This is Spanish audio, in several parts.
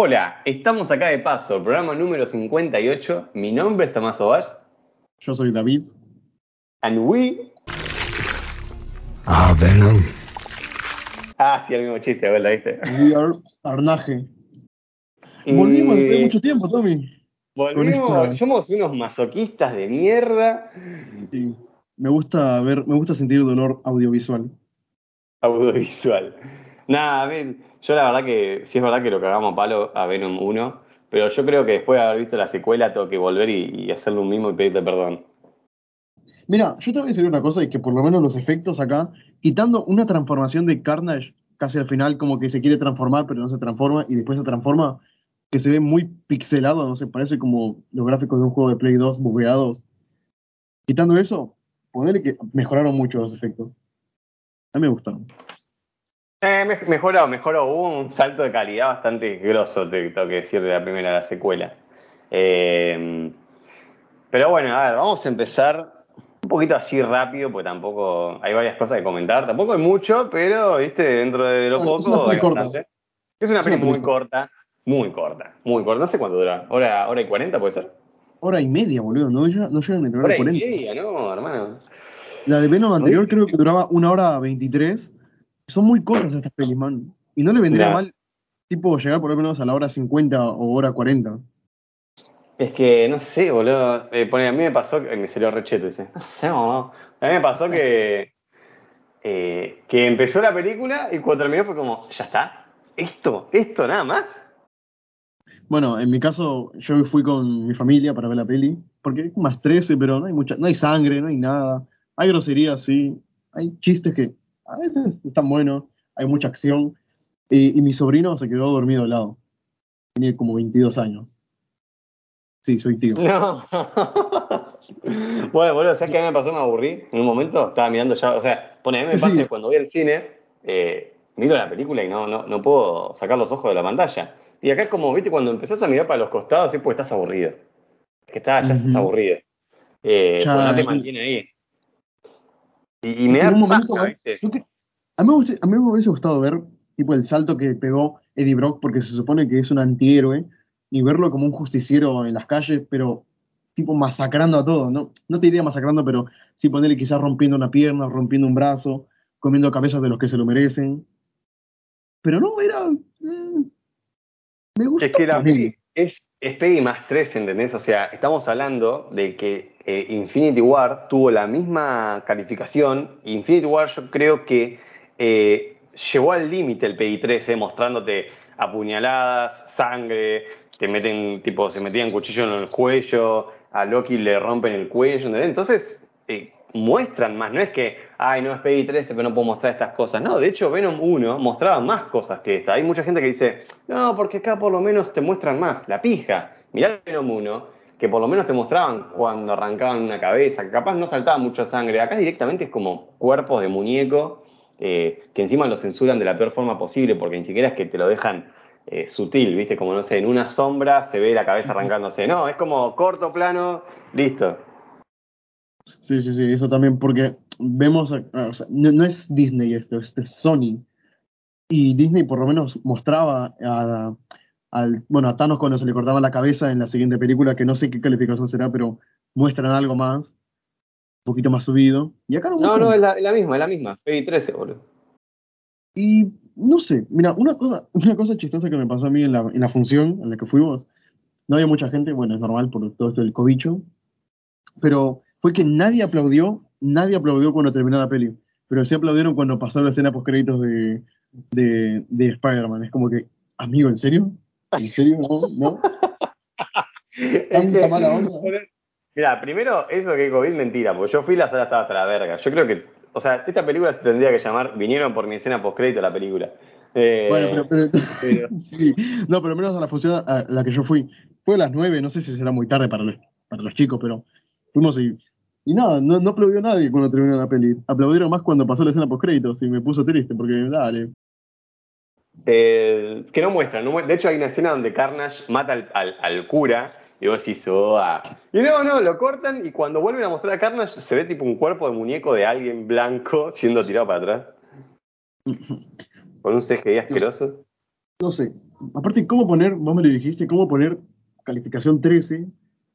Hola, estamos acá de paso, programa número 58. Mi nombre es Tomás Ovash. Yo soy David. And we. Ah, Venom. Ah, sí, el mismo chiste, ¿verdad? ¿Viste? We are Arnaje. Y- Volvimos después de mucho tiempo, Tommy. Volvimos, somos unos masoquistas de mierda. Sí. Me gusta ver, me gusta sentir dolor audiovisual. Audiovisual. Nada, a mí, yo la verdad que sí es verdad que lo cagamos a palo a Venom 1, pero yo creo que después de haber visto la secuela tengo que volver y, y hacerle un mismo y pedirte perdón. Mira, yo te voy a decir una cosa, y que por lo menos los efectos acá, quitando una transformación de Carnage casi al final, como que se quiere transformar, pero no se transforma, y después se transforma, que se ve muy pixelado, no sé, parece como los gráficos de un juego de Play 2 bugueados. Quitando eso, ponerle que mejoraron mucho los efectos. A mí me gustaron. Eh, me- mejoró, mejoró. Hubo un salto de calidad bastante grosso, te tengo que decir, de la primera a la secuela. Eh, pero bueno, a ver, vamos a empezar un poquito así rápido, porque tampoco hay varias cosas que comentar. Tampoco hay mucho, pero, viste, dentro de lo Bueno, es una poco peli hay corta. bastante. Es una peli muy corta, muy corta, muy corta. No sé cuánto dura. ¿Hora, hora y cuarenta puede ser? Hora y media, boludo, no, llega- no ni a la hora Hora y 40. media, ¿no, hermano? La de Venom anterior creo que duraba una hora 23. Son muy cortas estas pelis, man. Y no le vendría Nah. mal, tipo, llegar por lo menos a la hora 50 o hora 40. Es que, no sé, boludo. Eh, pone, a mí me pasó, que me salió recheto ese. No sé, boludo. A mí me pasó que, eh, que empezó la película y cuando terminó fue como, ¿ya está? ¿Esto? ¿Esto nada más? Bueno, en mi caso, yo fui con mi familia para ver la peli, porque hay más 13, pero no hay mucha, no hay sangre, no hay nada. Hay groserías, sí. Hay chistes que a veces están buenos, hay mucha acción. Y, y mi sobrino se quedó dormido al lado. Tiene como 22 años. Sí, soy tío. No. bueno, boludo, ¿sabes qué a mí me pasó? Me aburrí. En un momento estaba mirando ya, o sea, pone, a mí me Sí. pasa cuando voy al cine, eh, miro la película y no, no, no puedo sacar los ojos de la pantalla. Y acá es como, viste, cuando empezás a mirar para los costados, es porque estás aburrido. Es que estás, ya estás aburrido. Eh, Ya, pues no te sí. mantiene ahí. Y, y me da momento, paja, ¿eh? ¿viste? Yo que- a, mí hubiese, a mí me hubiese gustado ver tipo el salto que pegó Eddie Brock porque se supone que es un antihéroe y verlo como un justiciero en las calles, pero tipo masacrando a todo, ¿no? No te diría masacrando, pero sí ponerle quizás rompiendo una pierna, rompiendo un brazo, comiendo cabezas de los que se lo merecen. Pero no, era... mm, me gustó. Es que la es, es Peggy más 3, ¿entendés? O sea, estamos hablando de que eh, Infinity War tuvo la misma calificación. Infinity War yo creo que eh, llevó al límite el Peggy 13, mostrándote apuñaladas, sangre, te meten, tipo, se metían cuchillo en el cuello, a Loki le rompen el cuello. Entonces, eh, muestran más, no es que, ay, no es Peggy 13, pero no puedo mostrar estas cosas. No, de hecho, Venom 1 mostraba más cosas que esta. Hay mucha gente que dice, no, porque acá por lo menos te muestran más, la pija. Mirá Venom 1, que por lo menos te mostraban cuando arrancaban una cabeza, que capaz no saltaba mucha sangre. Acá directamente es como cuerpos de muñeco, eh, que encima lo censuran de la peor forma posible, porque ni siquiera es que te lo dejan eh, sutil, ¿viste? Como, no sé, en una sombra se ve la cabeza arrancándose. No, es como corto plano, listo. Sí, sí, sí, eso también, porque vemos, o sea, no, no es Disney esto, es, es Sony. Y Disney por lo menos mostraba a, al, bueno, a Thanos cuando se le cortaba la cabeza en la siguiente película, que no sé qué calificación será, pero muestran algo más, un poquito más subido. Y acá no No, no, es la, es la misma, es la misma. Peggy 13, boludo. Y no sé, mira, una cosa, una cosa chistosa que me pasó a mí en la, en la función en la que fuimos, no había mucha gente, bueno, es normal por todo esto del cobicho, pero fue que nadie aplaudió, nadie aplaudió cuando terminó la peli, pero sí aplaudieron cuando pasó la escena post créditos de, de, de Spider-Man. Es como que, amigo, ¿en serio? ¿En serio? ¿No? ¿No? Tanta mala onda. Mira, primero, eso que COVID mentira, porque yo fui la sala estaba hasta la verga. Yo creo que, o sea, esta película se tendría que llamar Vinieron por mi escena postcrédito la película. Eh, Bueno, pero, pero- pero- sí. No, pero menos a la función a la que yo fui. Fue a las 9, no sé si será muy tarde para los, para los chicos, pero fuimos y, y nada, no, no aplaudió nadie cuando terminó la peli. Aplaudieron más cuando pasó la escena post créditos y me puso triste porque, dale. Eh, que no muestran, no mu- de hecho hay una escena donde Carnage mata al, al- al cura y vos decís, oh, ah. Y no, no, lo cortan y cuando vuelven a mostrar a Carnage se ve tipo un cuerpo de muñeco de alguien blanco siendo tirado para atrás. Con un CGI asqueroso. No sé. aparte, ¿cómo poner, vos me lo dijiste, cómo poner calificación 13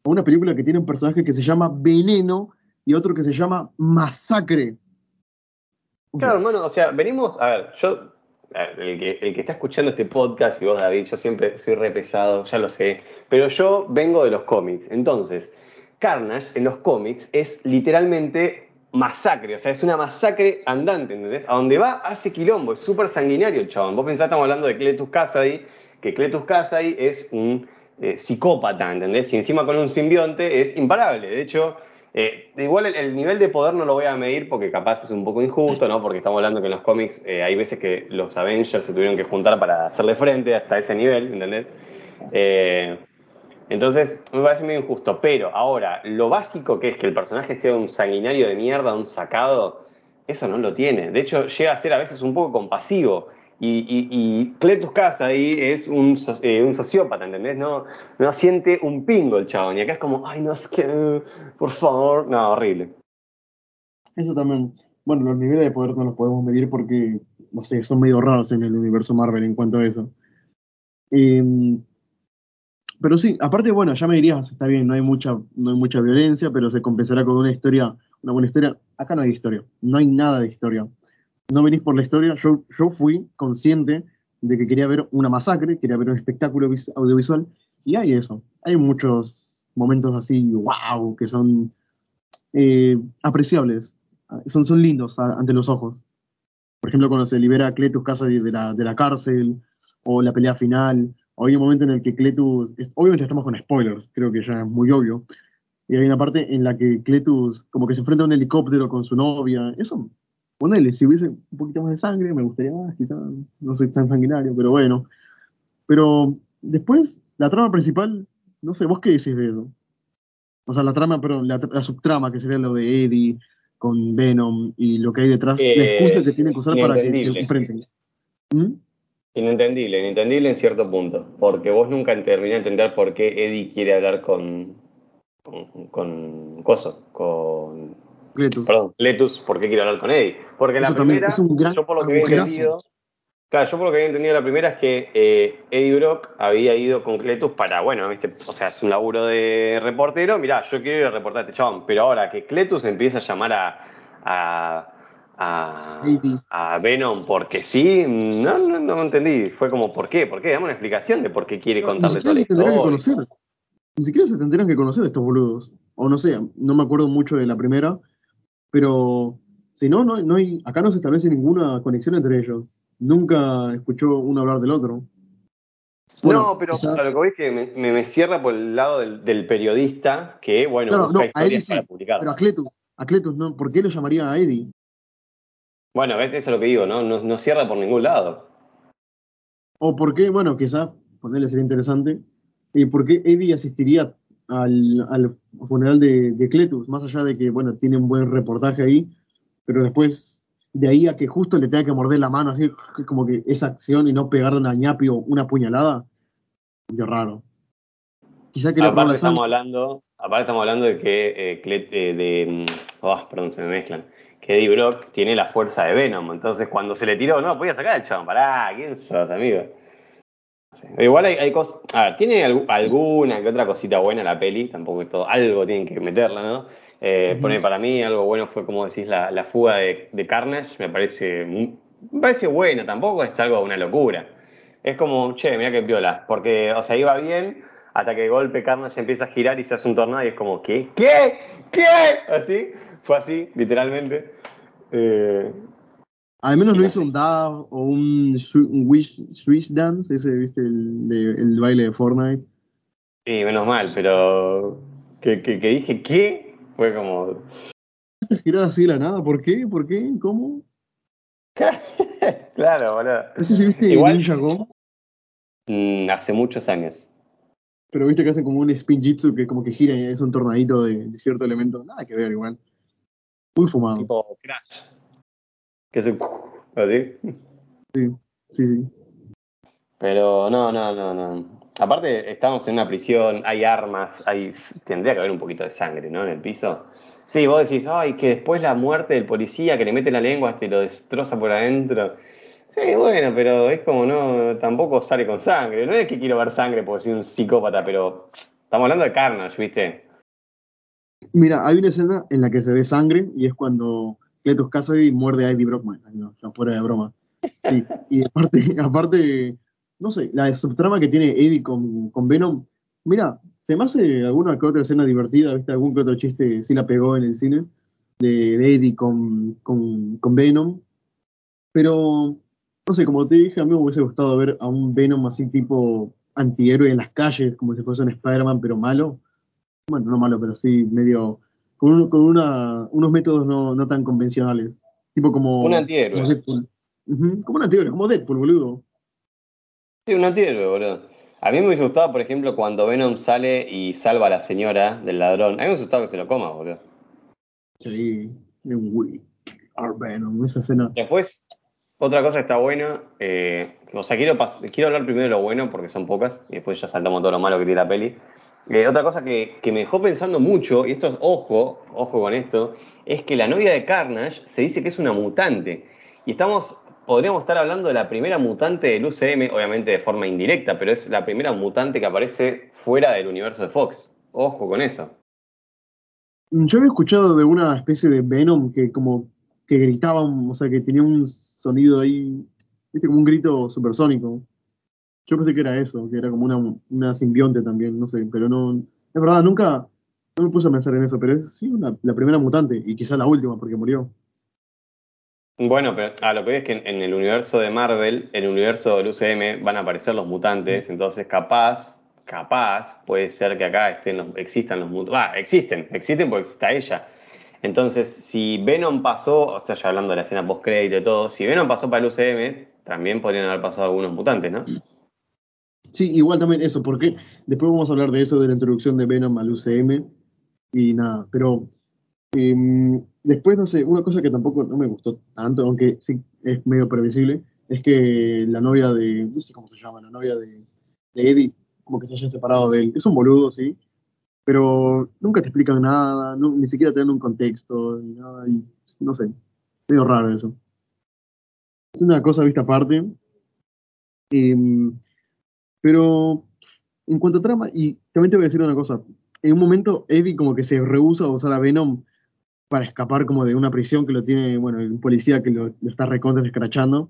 a una película que tiene un personaje que se llama Veneno y otro que se llama Masacre? Claro, hermano, o sea, venimos, a ver, yo, el que, el que está escuchando este podcast y vos, David, yo siempre soy re pesado, ya lo sé, pero yo vengo de los cómics, entonces, Carnage en los cómics es literalmente masacre, o sea, es una masacre andante, ¿entendés? A donde va hace quilombo, es súper sanguinario el chabón. Vos pensás, estamos hablando de Cletus Kasady, que Cletus Kasady es un eh, psicópata, ¿entendés? Y encima con un simbionte es imparable. De hecho, eh, igual el, nivel de poder no lo voy a medir porque capaz es un poco injusto, ¿no? Porque estamos hablando que en los cómics eh, hay veces que los Avengers se tuvieron que juntar para hacerle frente hasta ese nivel, ¿entendés? Entonces, me parece muy injusto. Pero ahora, lo básico que es que el personaje sea un sanguinario de mierda, un sacado, eso no lo tiene. De hecho, llega a ser a veces un poco compasivo. Y, y, Cletus Casa ahí es un, eh, un, sociópata, ¿entendés? No, siente un pingo el chabón. Y acá es como, ay, no, es que, por favor. No, horrible. Eso también. Bueno, los niveles de poder no los podemos medir porque, no sé, son medio raros en el universo Marvel en cuanto a eso. Eh, pero sí, aparte, bueno, ya me dirías, está bien, no hay mucha, no hay mucha violencia, pero se compensará con una historia, una buena historia. Acá no hay historia, no hay nada de historia. No venís por la historia, yo, yo fui consciente de que quería ver una masacre, quería ver un espectáculo audiovisual, y hay eso. Hay muchos momentos así, wow, que son eh, apreciables, son, son lindos ante los ojos. Por ejemplo, cuando se libera a Cletus Casa de la, de la cárcel, o la pelea final, hay un momento en el que Cletus, obviamente estamos con spoilers, creo que ya es muy obvio, y hay una parte en la que Cletus como que se enfrenta a un helicóptero con su novia, eso, ponele, si hubiese un poquito más de sangre, me gustaría más, quizás no soy tan sanguinario, pero bueno. Pero después, la trama principal, no sé, ¿vos qué decís de eso? O sea, la trama, pero la, subtrama, que sería lo de Eddie con Venom y lo que hay detrás, la excusa que tienen que usar para que se enfrenten. ¿Mm? Inentendible, inentendible en cierto punto, porque vos nunca terminé de entender por qué Eddie quiere hablar con, con, con Coso, con... Cletus. Perdón, Cletus, ¿por qué quiere hablar con Eddie? Porque la primera, yo por lo que había entendido, claro, yo por lo que había entendido la primera es que eh, Eddie Brock había ido con Cletus para, bueno, viste, o sea, es un laburo de reportero, mirá, yo quiero ir a reportar a este chabón, pero ahora que Cletus empieza a llamar a a, Venom porque sí, no, no, no entendí. Fue como, ¿por qué? ¿Por qué? Dame una explicación de por qué quiere contarle todo esto. Que conocer. Ni siquiera se tendrían que conocer estos boludos. O no sé, no me acuerdo mucho de la primera, pero si no, no, no hay, acá no se establece ninguna conexión entre ellos. Nunca escuchó uno hablar del otro. no, pero lo que voy es que me, cierra por el lado del, periodista que, bueno, busca historias para publicar. Pero a Cletus, a Cletus, ¿no? ¿por qué lo llamaría a Eddie? Bueno, eso es lo que digo, ¿no? No, cierra por ningún lado. O por qué, bueno, quizá, ponerle sería interesante, ¿y por qué Eddie asistiría al, funeral de, Cletus? Más allá de que, bueno, tiene un buen reportaje ahí, pero después de ahí a que justo le tenga que morder la mano, así como que esa acción y no pegarle una ñapi o una puñalada, qué raro. Quizá que aparte estamos hablando, aparte estamos hablando de que eh, eh de, mm, oh, perdón, se me mezclan que Eddie Brock tiene la fuerza de Venom. Entonces, cuando se le tiró, no, podía sacar el chabón. Pará, ¿quién sos, amigo? Igual hay, cosas. A ver, tiene alguna que otra cosita buena la peli, tampoco es todo. Algo tienen que meterla, ¿no? Eh, para mí, algo bueno fue, como decís, la, fuga de, Carnage. Me parece, me parece buena, tampoco es algo una locura. Es como, che, mira qué piola. Porque, o sea, iba bien hasta que de golpe Carnage empieza a girar y se hace un tornado y es como, ¿qué? ¿Qué? ¿Qué? Así fue así, literalmente. Eh, Al menos no hizo un dab o un, wish, Swiss dance, ese, viste, el, el, baile de Fortnite. Sí, menos mal, pero que, que, que dije, ¿qué? Fue como... girar así la nada? ¿Por qué? ¿Por qué? ¿Cómo? claro, boludo. ¿Ese sí viste Igual, Ninja Go? Mm, hace muchos años. Pero viste que hacen como un spin jitsu que como que gira y es un tornadito de, de cierto elemento. Nada que ver igual. Muy fumado. Tipo Crash. Que es ¿Así? Sí, sí, sí. Pero no, no, no, no. Aparte, estamos en una prisión, hay armas, hay tendría que haber un poquito de sangre, ¿no? En el piso. Sí, vos decís, ay, que después la muerte del policía que le mete la lengua hasta y lo destroza por adentro. Sí, bueno, pero es como no, tampoco sale con sangre. No es que quiero ver sangre porque soy un psicópata, pero estamos hablando de Carnage, ¿viste? Mira, hay una escena en la que se ve sangre y es cuando Cletus Cassidy muerde a Eddie Brockman. No, fuera de broma. Y aparte, aparte, no sé, la subtrama que tiene Eddie con, con Venom, mira, se me hace alguna que otra escena divertida, ¿viste? Algún que otro chiste sí la pegó en el cine de, de Eddie con, con, con Venom. Pero, no sé, como te dije, a mí me hubiese gustado ver a un Venom así tipo antihéroe en las calles, como si fuese un Spider-Man, pero malo. Bueno, no malo, pero sí medio. Con, un- con una, unos métodos no, no tan convencionales. Tipo como. Un antihéroe. Como Deadpool. Ujú, Como un antihéroe, como Deadpool, boludo. Sí, un antihéroe, boludo. A mí me hubiese gustado, por ejemplo, cuando Venom sale y salva a la señora del ladrón. A mí me hubiese gustado que se lo coma, boludo. Sí, we are Venom, esa escena. Después, otra cosa que está buena, eh, o sea, quiero, quiero hablar primero de lo bueno porque son pocas y después ya saltamos todo lo malo que tiene la peli. Eh, otra cosa que, que me dejó pensando mucho, y esto es ojo, ojo con esto, es que la novia de Carnage se dice que es una mutante. Y estamos, podríamos estar hablando de la primera mutante del UCM, obviamente de forma indirecta, pero es la primera mutante que aparece fuera del universo de Fox. Ojo con eso. Yo había escuchado de una especie de Venom que como que gritaba, o sea, que tenía un sonido ahí, viste, como un grito supersónico. Yo pensé que era eso, que era como una, una simbionte también, no sé, pero no, es verdad, nunca, no me puse a pensar en eso, pero es sí una- la primera mutante, y quizá la última, porque murió. Bueno, pero a lo que es que en, en el universo de Marvel, en el universo del UCM, van a aparecer los mutantes, entonces capaz, capaz, puede ser que acá estén los, existan los mutantes. Ah, existen, existen porque está ella. Entonces, si Venom pasó, o sea, ya hablando de la escena post-crédito y todo, si Venom pasó para el UCM, también podrían haber pasado algunos mutantes, ¿no? Sí, igual también eso, porque después vamos a hablar de eso, de la introducción de Venom al UCM, y nada, pero em, después, no sé, una cosa que tampoco no me gustó tanto, aunque sí es medio previsible, es que la novia de, no sé cómo se llama, la novia de, de Eddie, como que se haya separado de él. Es un boludo, sí, pero nunca te explican nada, no- ni siquiera te dan un contexto, ni nada, y no sé, medio raro eso. Es una cosa vista aparte. Em, pero en cuanto a trama, y también te voy a decir una cosa, en un momento Eddie como que se rehúsa a usar a Venom para escapar como de una prisión que lo tiene, bueno, un policía que lo, está recontra escrachando.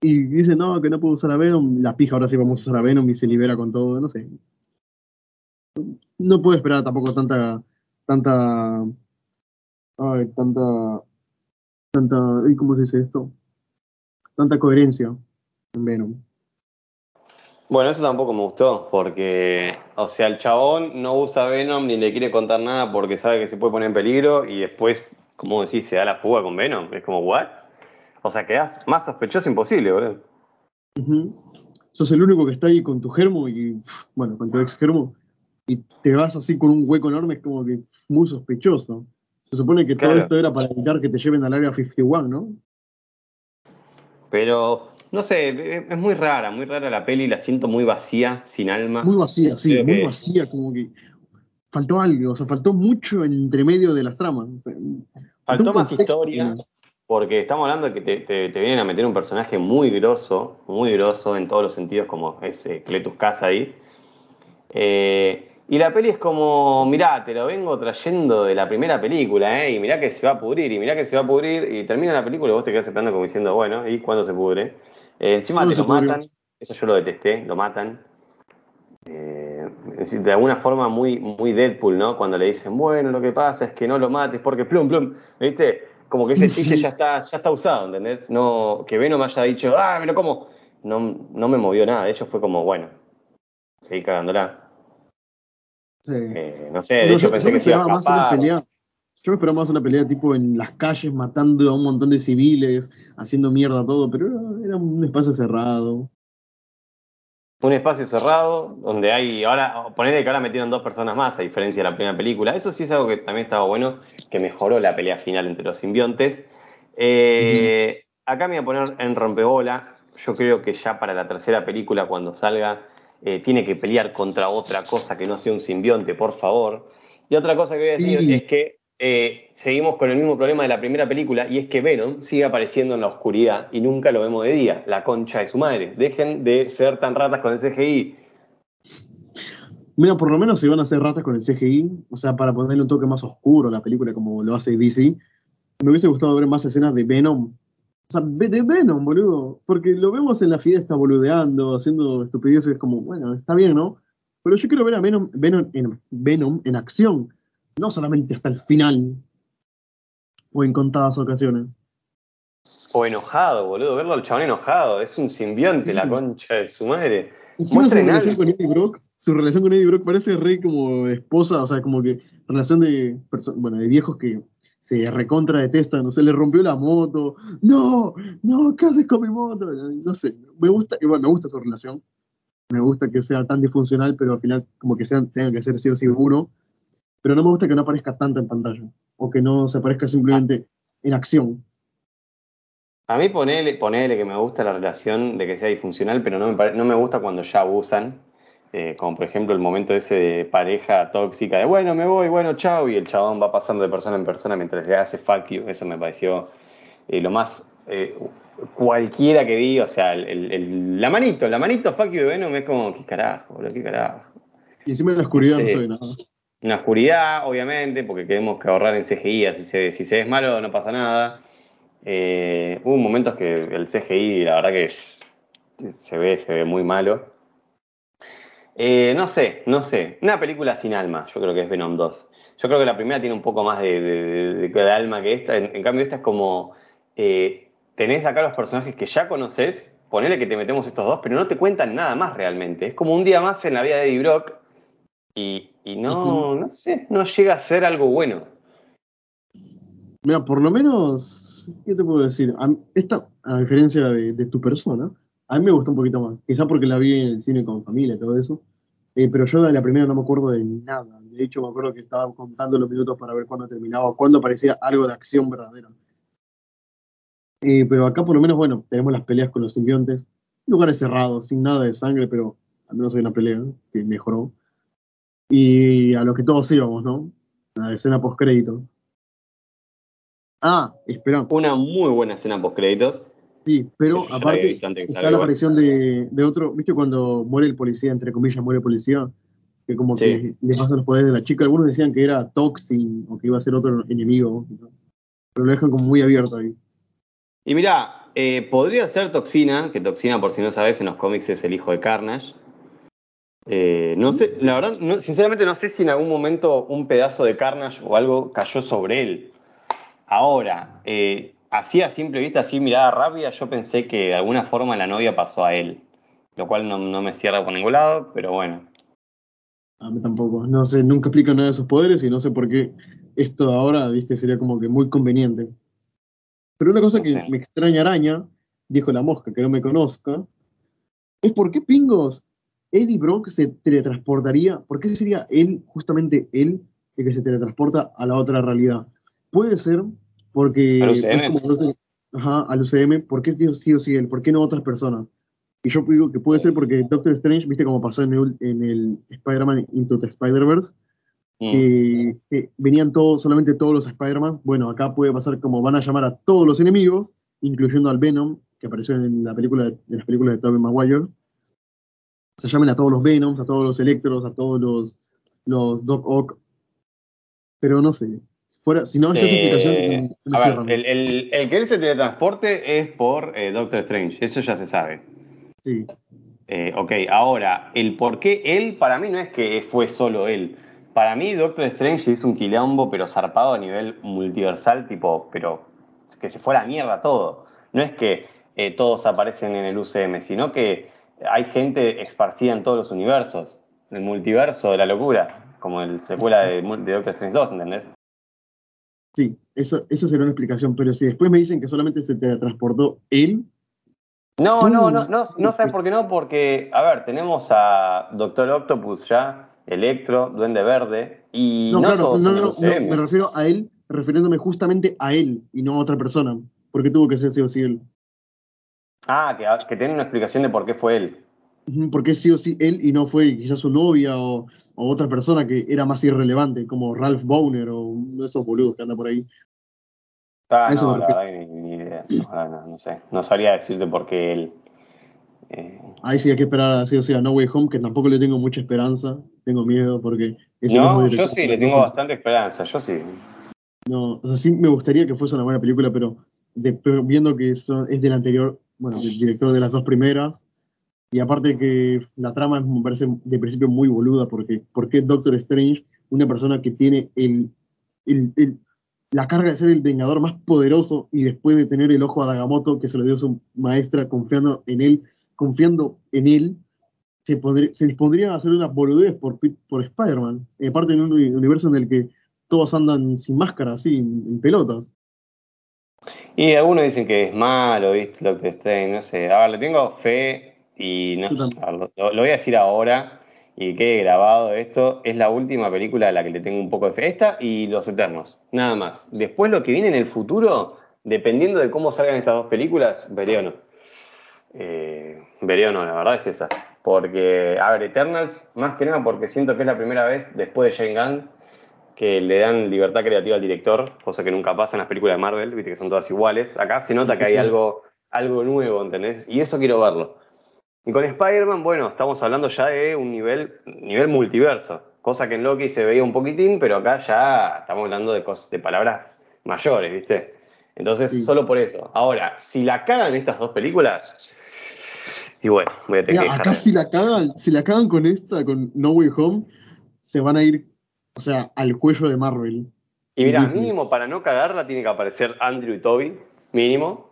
Y dice, no, que no puedo usar a Venom, la pija, ahora sí vamos a usar a Venom y se libera con todo, no sé. No puedo esperar tampoco tanta, tanta, ay, tanta, tanta, ¿cómo se dice esto? Tanta coherencia en Venom. Bueno, eso tampoco me gustó, porque, o sea, el chabón no usa Venom ni le quiere contar nada porque sabe que se puede poner en peligro y después, como decís, se da la fuga con Venom. Es como, ¿what? O sea, quedás más sospechoso imposible, boludo. Ujú. Sos el único que está ahí con tu germo y, bueno, con tu ex germo, y te vas así con un hueco enorme, es como que muy sospechoso. Se supone que todo esto era para evitar que te lleven al área 51, ¿no? Pero, no sé, es muy rara, muy rara la peli, la siento muy vacía, sin alma. Muy vacía, sí, Creo muy que- vacía, como que faltó algo, o sea, faltó mucho entre medio de las tramas. o sea, Faltó más historia, porque estamos hablando de que te, te- te vienen a meter un personaje muy grosso, muy grosso en todos los sentidos, como es eh, Cletus Kasady. Eh, y la peli es como, mirá, te lo vengo trayendo de la primera película, ¿eh? Y mirá que se va a pudrir, y mirá que se va a pudrir, y termina la película y vos te quedás esperando como diciendo, bueno, ¿y cuándo se pudre? Eh, encima ¿Cuándo te lo matan, eso yo lo detesté, lo matan. Eh, es decir, de alguna forma muy, muy Deadpool, ¿no? Cuando le dicen, bueno, lo que pasa es que no lo mates porque plum, plum, ¿viste? Como que ese Sí. chiste ya está, ya está usado, ¿entendés? No, que Venom haya dicho, ah, pero ¿cómo? No, no me movió nada, de hecho fue como, bueno, seguí cagándola. Sí. Eh, no sé, de No, hecho yo, pensé yo me que se iba a escapar. Yo me esperaba más una pelea tipo en las calles matando a un montón de civiles, haciendo mierda todo, pero era, un espacio cerrado. Un espacio cerrado donde hay, ahora, ponele que ahora metieron dos personas más a diferencia de la primera película. Eso sí es algo que también estaba bueno, que mejoró la pelea final entre los simbiontes. Eh, Acá me voy a poner en rompebola. Yo creo que ya para la tercera película, cuando salga, eh, tiene que pelear contra otra cosa que no sea un simbionte, por favor. Y otra cosa que voy a decir Sí. es que eh, seguimos con el mismo problema de la primera película y es que Venom sigue apareciendo en la oscuridad y nunca lo vemos de día. La concha de su madre. Dejen de ser tan ratas con el CGI. Mira, por lo menos se van a hacer ratas con el CGI, o sea, para ponerle un toque más oscuro a la película como lo hace DC. Me hubiese gustado ver más escenas de Venom. O sea, de Venom, boludo. Porque lo vemos en la fiesta boludeando, haciendo estupideces como, bueno, está bien, ¿no? Pero yo quiero ver a Venom, Venom, en, Venom en acción no solamente hasta el final, o en contadas ocasiones. O enojado, boludo, verlo al chabón enojado, es un simbionte, la concha de su madre. su relación con Eddie Brock, su relación con Eddie Brock parece re como esposa, o sea, como que relación de, bueno, de viejos que se recontra detestan, o sea, le rompió la moto, no, no, ¿qué haces con mi moto? No sé, me gusta, igual me gusta su relación, me gusta que sea tan disfuncional, pero al final como que sean, tengan que ser sí o sí uno, pero no me gusta que no aparezca tanto en pantalla, o que no se aparezca simplemente en acción. A mí ponele, ponele que me gusta la relación de que sea disfuncional, pero no me, no me gusta cuando ya abusan, eh, como por ejemplo el momento ese de pareja tóxica, de bueno, me voy, bueno, chao, y el chabón va pasando de persona en persona mientras le hace fuck you, eso me pareció eh, lo más eh, cualquiera que vi, o sea, el, la manito, la manito fuck you de Venom es como, qué carajo, boludo, qué carajo. Y encima en la oscuridad no, soy nada. Una oscuridad, obviamente, porque queremos que ahorrar en CGI, así si se es malo no pasa nada. Eh, hubo momentos que el CGI, la verdad que se ve, se ve muy malo. Eh, no sé, no sé. Una película sin alma, yo creo que es Venom 2. Yo creo que la primera tiene un poco más de, alma que esta. En, cambio, esta es como. Eh, tenés acá los personajes que ya conoces, ponele que te metemos estos dos, pero no te cuentan nada más realmente. Es como un día más en la vida de Eddie Brock y, no, no sé, no llega a ser algo bueno. Mira, por lo menos, ¿qué te puedo decir? A, esta, a diferencia de, tu persona, a mí me gustó un poquito más. Quizá porque la vi en el cine con familia y todo eso. Eh, pero yo de la primera no me acuerdo de nada. De hecho, me acuerdo que estaba contando los minutos para ver cuándo terminaba, cuándo aparecía algo de acción verdadera. Eh, pero acá por lo menos, bueno, tenemos las peleas con los simbiontes, lugares cerrados, sin nada de sangre, pero al menos hay una pelea que mejoró y a lo que todos íbamos, ¿no? La escena post créditos. Ah, espera. Una muy buena escena post créditos. Sí, pero aparte está la aparición de, de, otro, ¿viste cuando muere el policía, entre comillas, muere el policía? Que como que le pasan los poderes de la chica. Algunos decían que era Toxin o que iba a ser otro enemigo. Pero lo dejan como muy abierto ahí. Y mira, eh, podría ser Toxina, que Toxina, por si no sabes, en los cómics es el hijo de Carnage. Eh, no sé, la verdad, sinceramente no sé si en algún momento un pedazo de Carnage o algo cayó sobre él. Ahora, eh, así a simple vista, así mirada rápida, yo pensé que de alguna forma la novia pasó a él, lo cual no, me cierra por ningún lado, pero bueno. A mí tampoco, no sé, nunca explica nada de sus poderes y no sé por qué esto ahora, viste, sería como que muy conveniente. Pero una cosa que me extraña araña, dijo la mosca, que no me conozca, es por qué pingos Eddie Brock se teletransportaría, ¿por qué sería él, justamente él, el que se teletransporta a la otra realidad? Puede ser porque... Al UCM. ajá, al UCM, ¿por qué sí o sí él? ¿Por qué no otras personas? Y yo digo que puede ser porque Doctor Strange, viste cómo pasó en el, en el Spider-Man Into the Spider-Verse, mm. que venían todos, solamente todos los Spider-Man. Bueno, acá puede pasar como van a llamar a todos los enemigos, incluyendo al Venom, que apareció en la película en las películas de Tobey Maguire se llamen a todos los Venoms, a todos los Electros, a todos los, los Doc Ock. Pero no sé. Fuera, si no, esa eh, explicación. a ver, el, el, que él se teletransporte es por eh, Doctor Strange, eso ya se sabe. Sí. Eh, ok, ahora, el por qué él, para mí no es que fue solo él. Para mí, Doctor Strange es un quilombo, pero zarpado a nivel multiversal, tipo, pero que se fue a la mierda todo. No es que eh, todos aparecen en el UCM, sino que hay gente esparcida en todos los universos, el multiverso de la locura, como el secuela de, Doctor Strange 2, ¿entendés? Sí, eso, eso sería una explicación, pero si después me dicen que solamente se teletransportó él. No, no, no, no, no sabes por qué no, porque, a ver, tenemos a Doctor Octopus ya, Electro, Duende Verde, y no, claro, no, no, no, me refiero a él, refiriéndome justamente a él y no a otra persona, porque tuvo que ser sí o sí él. Ah, que, que tiene una explicación de por qué fue él. Porque sí o sí él y no fue quizás su novia o, o otra persona que era más irrelevante, como Ralph Bowner o uno de esos boludos que anda por ahí. Ah, no, la verdad ni, ni idea. No, ah, no, no sé. No sabría decirte por qué él. eh, Ahí sí hay que esperar a, sí o sí a No Way Home, que tampoco le tengo mucha esperanza, tengo miedo porque No, yo sí, le tengo bastante esperanza. Yo sí. No, o sea, sí me gustaría que fuese una buena película, pero de- viendo que eso es del anterior, bueno, del director de las dos primeras, y aparte que la trama me parece de principio muy boluda, porque ¿por qué Doctor Strange, una persona que tiene el, el- el- la carga de ser el vengador más poderoso y después de tener el ojo a Dagamoto que se lo dio su maestra confiando en él, confiando en él, se, pondría- se dispondrían a hacer una boludez por, por Spider-Man, aparte en un uni- universo en el que todos andan sin máscara, así, en pelotas. Y algunos dicen que es malo, ¿viste? Strange, no sé. A ver, le tengo fe y no, ver, lo, lo voy a decir ahora y que quede grabado esto. Es la última película a la que le tengo un poco de fe. Esta y Los Eternos, nada más. Después lo que viene en el futuro, dependiendo de cómo salgan estas dos películas, veré o no. Eh, veré o no, la verdad es esa. Porque, a ver, Eternals, más que nada porque siento que es la primera vez después de Jane Gunn que le dan libertad creativa al director, cosa que nunca pasa en las películas de Marvel, viste que son todas iguales. Acá se nota que hay algo, algo nuevo, ¿entendés? Y eso quiero verlo. Y con Spider-Man, bueno, estamos hablando ya de un nivel, nivel multiverso, cosa que en Loki se veía un poquitín, pero acá ya estamos hablando de, cosas, de palabras mayores, ¿viste? Entonces, Sí. solo por eso. Ahora, si la cagan estas dos películas, y bueno, voy a tener Mira, acá si la cagan, si la cagan con esta, con No Way Home, se van a ir, o sea, al cuello de Marvel. Y mira, mínimo para no cagarla tiene que aparecer Andrew y Toby, mínimo.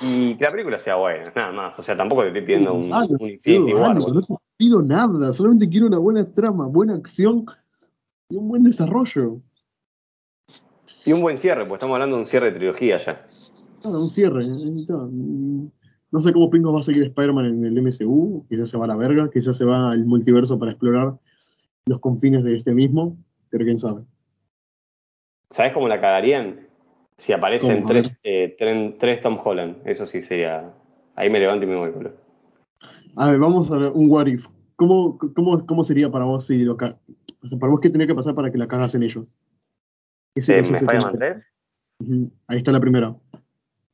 Y que la película sea buena, nada más. O sea, tampoco te estoy pidiendo un, Algo, un Infinity algo, War. algo, no te pido nada, solamente quiero una buena trama, buena acción y un buen desarrollo. Y un buen cierre, pues estamos hablando de un cierre de trilogía ya. Nada, un cierre. eh, no, sé cómo pingos va a seguir Spider-Man en el MCU, quizás se va a la verga, quizás se va al multiverso para explorar los confines de este mismo, pero quién sabe. ¿Sabes cómo la cagarían? Si aparecen eh, tres Tom Holland. Eso sí sería. Ahí me levanto y me voy, boludo. A ver, vamos a ver un what if. ¿Cómo, cómo, cómo sería para vos si lo ca- o sea, para vos qué tenía que pasar para que la cagasen ellos? ¿Qué. 3? Ujú, Ahí está la primera.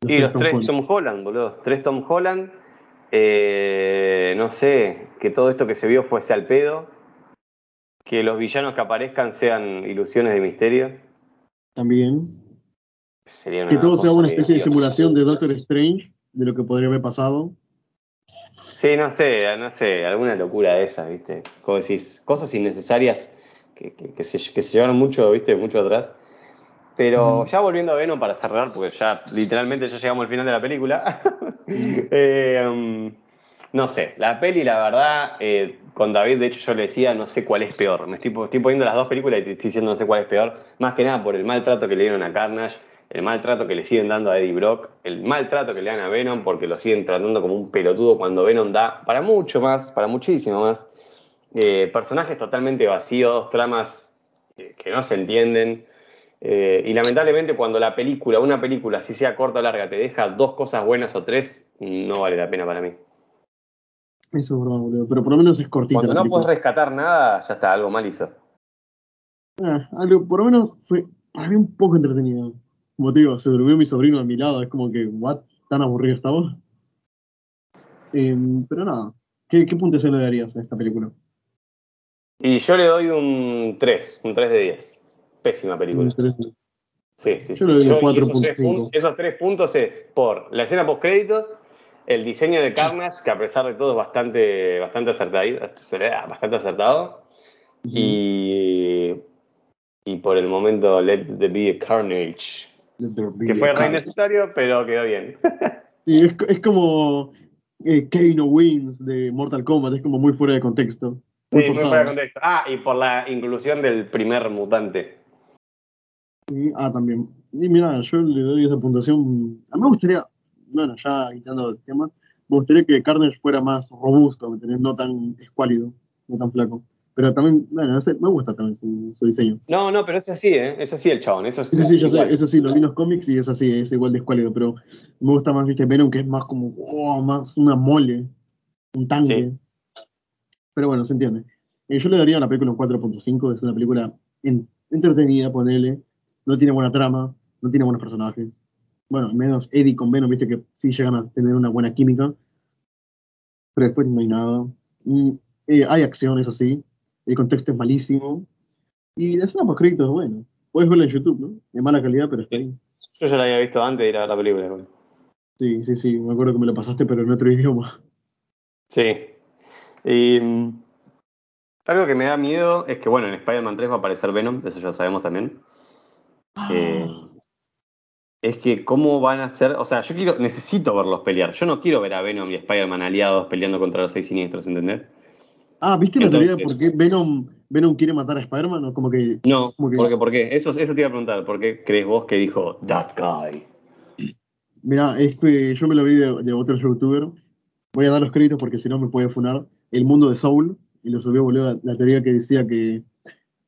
Y los Tom tres Holland. Tom Holland, boludo. Tres Tom Holland. Eh, no sé, que todo esto que se vio fuese al pedo. Que los villanos que aparezcan sean ilusiones de misterio. También. Sería una Que todo sea una especie de simulación de Doctor Strange, de lo que podría haber pasado. Sí, no sé, no sé, alguna locura de esas, ¿viste? Como decís, cosas innecesarias que, que- que se, que se llevaron mucho, ¿viste? Mucho atrás. Pero Ujú. ya volviendo a Venom para cerrar, porque ya literalmente ya llegamos al final de la película. Eh, um, no sé, la peli, la verdad, eh, con David, de hecho, yo le decía, no sé cuál es peor. Me estoy, poniendo las dos películas y te estoy diciendo no sé cuál es peor. Más que nada por el maltrato que le dieron a Carnage, el maltrato que le siguen dando a Eddie Brock, el maltrato que le dan a Venom porque lo siguen tratando como un pelotudo cuando Venom da para mucho más, para muchísimo más. Eh, personajes totalmente vacíos, tramas eh, que no se entienden. Eh, y lamentablemente cuando la película, una película, si sea corta o larga, te deja dos cosas buenas o tres, no vale la pena para mí. Eso es verdad, boludo. Pero por lo menos es cortita. Cuando no puedes rescatar nada, ya está, algo mal hizo. Ah, algo, por lo menos fue para mí un poco entretenido. Como te digo, se durmió mi sobrino a mi lado, es como que, what, tan aburrido estaba. Em, pero nada, ¿qué, qué puntuación le darías a esta película? Y yo le doy un 3, un 3 de 10. Pésima película. Tres. Sí, sí, Yo sí. le doy Yo- y esos, 4.5. tres puntos, esos tres puntos es por la escena post créditos, el diseño de Carnage, que a pesar de todo es bastante, bastante acertado, bastante acertado, y, y por el momento Let the be a Carnage, there be que fue re car. innecesario, pero quedó bien. Sí, es, es como eh, Kano Wins de Mortal Kombat, es como muy fuera de contexto. Muy Sí, muy fuera de contexto. Ah, y por la inclusión del primer mutante. Ah, también. Y mira, yo le doy esa puntuación. A mí me gustaría, bueno, ya quitando el tema, me gustaría que Carnage fuera más robusto, no tan escuálido, no tan flaco. Pero también, bueno, no sé, me gusta también su, su diseño. No, no, pero es así, ¿eh? Es así el chabón. Eso es Ese sí, yo sé, eso sí, lo vi en los cómics y es así, es igual de escuálido, pero me gusta más, viste, Venom, que es más como, oh, más una mole. un tanque. Pero bueno, se entiende. Eh, yo le daría a la película un 4.5, es una película en- entretenida, ponele, no tiene buena trama, no tiene buenos personajes. Bueno, menos Eddie con Venom, viste que sí llegan a tener una buena química, pero después no hay nada. Mm, eh, hay acción, eso sí, el contexto es malísimo, y la escena post créditos es bueno. Puedes verla en YouTube, ¿no? De mala calidad, pero está ahí. Yo ya la había visto antes de ir a la película. igual. Sí, sí, sí, me acuerdo que me lo pasaste, pero en otro idioma. Sí. Y mm, algo que me da miedo es que, bueno, en Spider-Man 3 va a aparecer Venom, eso ya sabemos también. Eh, es que cómo van a ser, o sea, yo quiero, necesito verlos pelear. Yo no quiero ver a Venom y Spider-Man aliados peleando contra los seis siniestros, ¿entendés? Ah, ¿viste la teoría de por qué Venom, Venom quiere matar a Spider-Man? ¿O como que No, ¿Cómo que? porque, ¿por qué? Eso, eso te iba a preguntar, ¿por qué crees vos que dijo that guy? Mira, es que yo me lo vi de, de otro youtuber. Voy a dar los créditos porque si no me puede funar. El mundo de Soul. Y lo subió, boludo, la, la teoría que decía que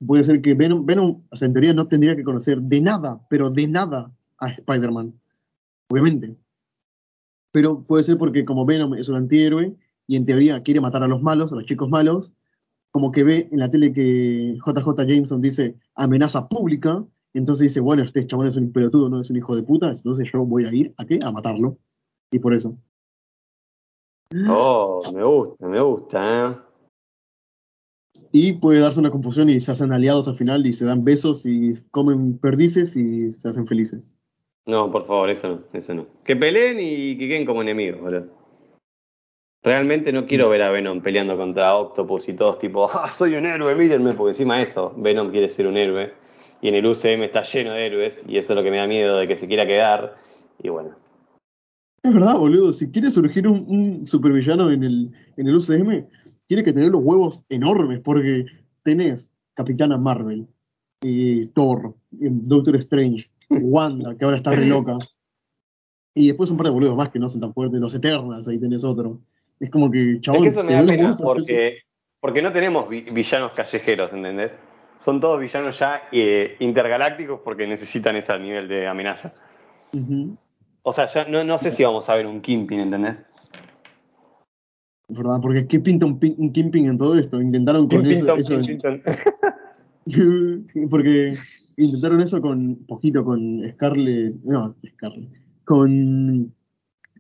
puede ser que Venom, Venom, o sea, en teoría no tendría que conocer de nada, pero de nada a Spider-Man. Obviamente. Pero puede ser porque como Venom es un antihéroe y en teoría quiere matar a los malos, a los chicos malos, como que ve en la tele que JJ Jameson dice amenaza pública, entonces dice, bueno, este chabón es un pelotudo, no es un hijo de puta, entonces yo voy a ir a qué? A matarlo. Y por eso. Oh, me gusta, me gusta, ¿eh? Y puede darse una confusión y se hacen aliados al final y se dan besos y comen perdices y se hacen felices. No, por favor, eso no, eso no. Que peleen y que queden como enemigos, boludo. Realmente no quiero ver a Venom peleando contra Octopus y todos tipo, ah, soy un héroe, mírenme, porque encima eso, Venom quiere ser un héroe. Y en el UCM está lleno de héroes, y eso es lo que me da miedo de que se quiera quedar. Y bueno, Es verdad, boludo, si quiere surgir un, un supervillano en el, en el UCM, tiene que tener los huevos enormes, porque tenés Capitana Marvel, y Thor, y Doctor Strange, Wanda, que ahora está re loca, y después un par de boludos más que no son tan fuertes, los Eternals, ahí tenés otro. Es como que, es chabón, que eso me da pena, porque, porque no tenemos vi- villanos callejeros, ¿entendés? Son todos villanos ya eh, intergalácticos porque necesitan ese nivel de amenaza. O sea, ya no, no sé si vamos a ver un Kingpin, ¿entendés? es ¿Verdad? Porque ¿qué pinta un, un Kingpin en todo esto? Intentaron con eso, eso en- porque intentaron eso con poquito con Scarlet, no, Scarlet, con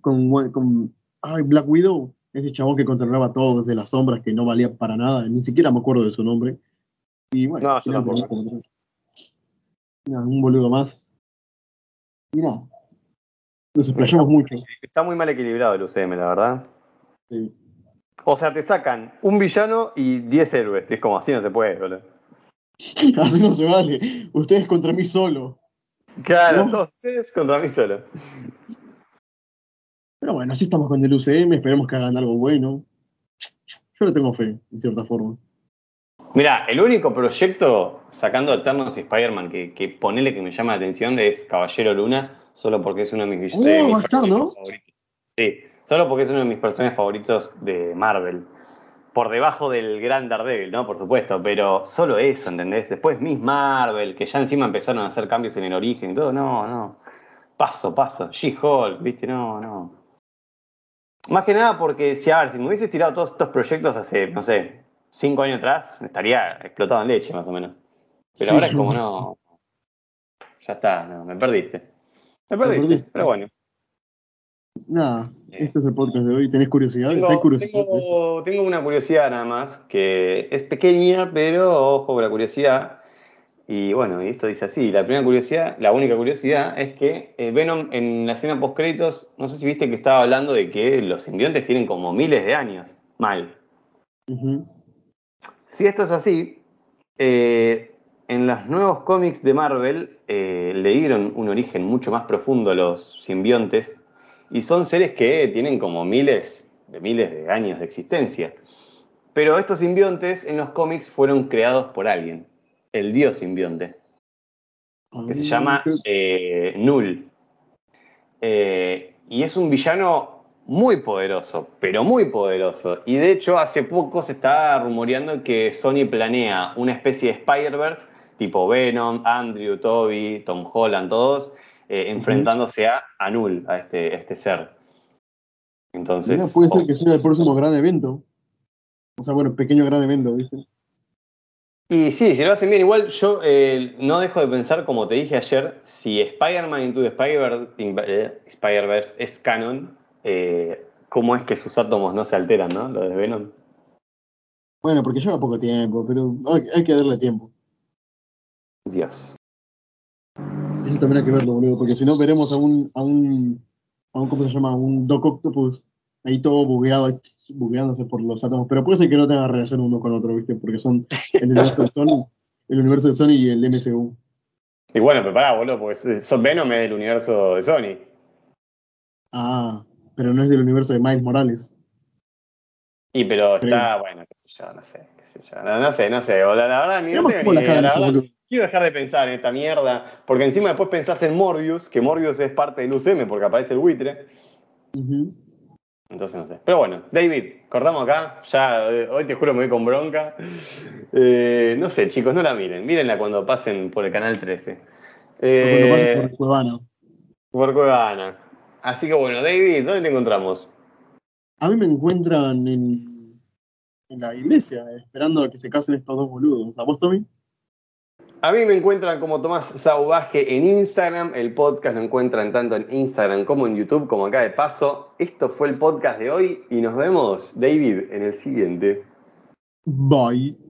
con, con ay, Black Widow, ese chabón que controlaba todo desde las sombras que no valía para nada, ni siquiera me acuerdo de su nombre. Y bueno, No, Nada, un boludo más. Y nada. Nos explayamos mucho. Está muy mal equilibrado el UCM, la verdad. sí. O sea, te sacan un villano y 10 héroes. Es como así no se puede, boludo. Así no se vale. Ustedes contra mí solo. Claro, No. todos ustedes contra mí solo. Pero bueno, así estamos con el UCM, esperemos que hagan algo bueno. Yo le tengo fe, en cierta forma. Mira, el único proyecto sacando Eternos y Spider-Man que, que ponele que me llama la atención es Caballero Luna, solo porque es uno de mis, Oh, de mis va a estar, ¿no? favoritos. Sí, solo porque es uno de mis personajes favoritos de Marvel. Por debajo del gran Daredevil, ¿no? Por supuesto, pero solo eso, ¿entendés? Después Miss Marvel, que ya encima empezaron a hacer cambios en el origen y todo, no, no. Paso, paso. She-Hulk, ¿viste? No, no. Más que nada porque, si a ver, si me hubieses tirado todos estos proyectos hace, no sé, cinco años atrás, estaría explotado en leche, más o menos. Pero Sí. ahora es como no. Ya está, no, me perdiste. Me perdiste, perdiste. pero bueno. Nada, este es el podcast de hoy. ¿Tenés curiosidades? ¿Hay Tengo, curiosidades? tengo- tengo una curiosidad nada más, que es pequeña, pero ojo con la curiosidad. Y bueno, y esto dice así, la primera curiosidad, la única curiosidad es que eh, Venom en la escena post créditos, no sé si viste que estaba hablando de que los simbiontes tienen como miles de años. Mal. Si esto es así, eh, en los nuevos cómics de Marvel eh, le dieron un origen mucho más profundo a los simbiontes y son seres que tienen como miles de miles de años de existencia. Pero estos simbiontes en los cómics fueron creados por alguien, el dios simbionte, que se llama eh, Null. Eh, y es un villano muy poderoso, pero muy poderoso. Y de hecho, hace poco se está rumoreando que Sony planea una especie de Spider-Verse, tipo Venom, Andrew, Toby, Tom Holland, todos, eh, enfrentándose a, a Null, a este, a este ser. Entonces. Mira, puede ser oh, que sea el próximo gran evento. O sea, bueno, pequeño gran evento, ¿viste? Y sí, si lo hacen bien, igual yo eh, no dejo de pensar, como te dije ayer, si Spider-Man Into the Spider- eh, Spider-Verse es canon, eh, ¿cómo es que sus átomos no se alteran, no? Lo de Venom. Bueno, porque lleva poco tiempo, pero hay, hay que darle tiempo. Dios. Eso también hay que verlo, boludo, porque si no veremos a un, a un, a un, ¿cómo se llama? A un Doc Octopus ahí todo bugueado, bugueándose por los átomos, pero puede ser que no tenga relación uno con otro, ¿viste? Porque son el universo de Sony, el universo de Sony y el MCU. Y bueno, pero pará, boludo, porque son Venom es del universo de Sony. Ah, pero no es del universo de Miles Morales. Y pero Creo. está, bueno, qué sé yo, no sé, qué sé yo. No, no sé, no sé. La, verdad, ni, no tengo ni la idea, verdad. Quiero dejar de pensar en esta mierda, porque encima después pensás en Morbius, que Morbius es parte del UCM porque aparece el buitre. Entonces no sé. Pero bueno, David, cortamos acá. Ya eh, hoy te juro me voy con bronca. Eh, no sé, chicos, no la miren. Mírenla cuando pasen por el canal 13. Cuando pases Eh, por Cuevana. por Cuevana. Así que bueno, David, ¿dónde te encontramos? A mí me encuentran en, en la iglesia, esperando a que se casen estos dos boludos. ¿A vos, Tommy? A mí me encuentran como Tomás Sauvaje en Instagram. El podcast lo encuentran tanto en Instagram como en YouTube, como acá de paso. Esto fue el podcast de hoy y nos vemos, David, en el siguiente. Bye.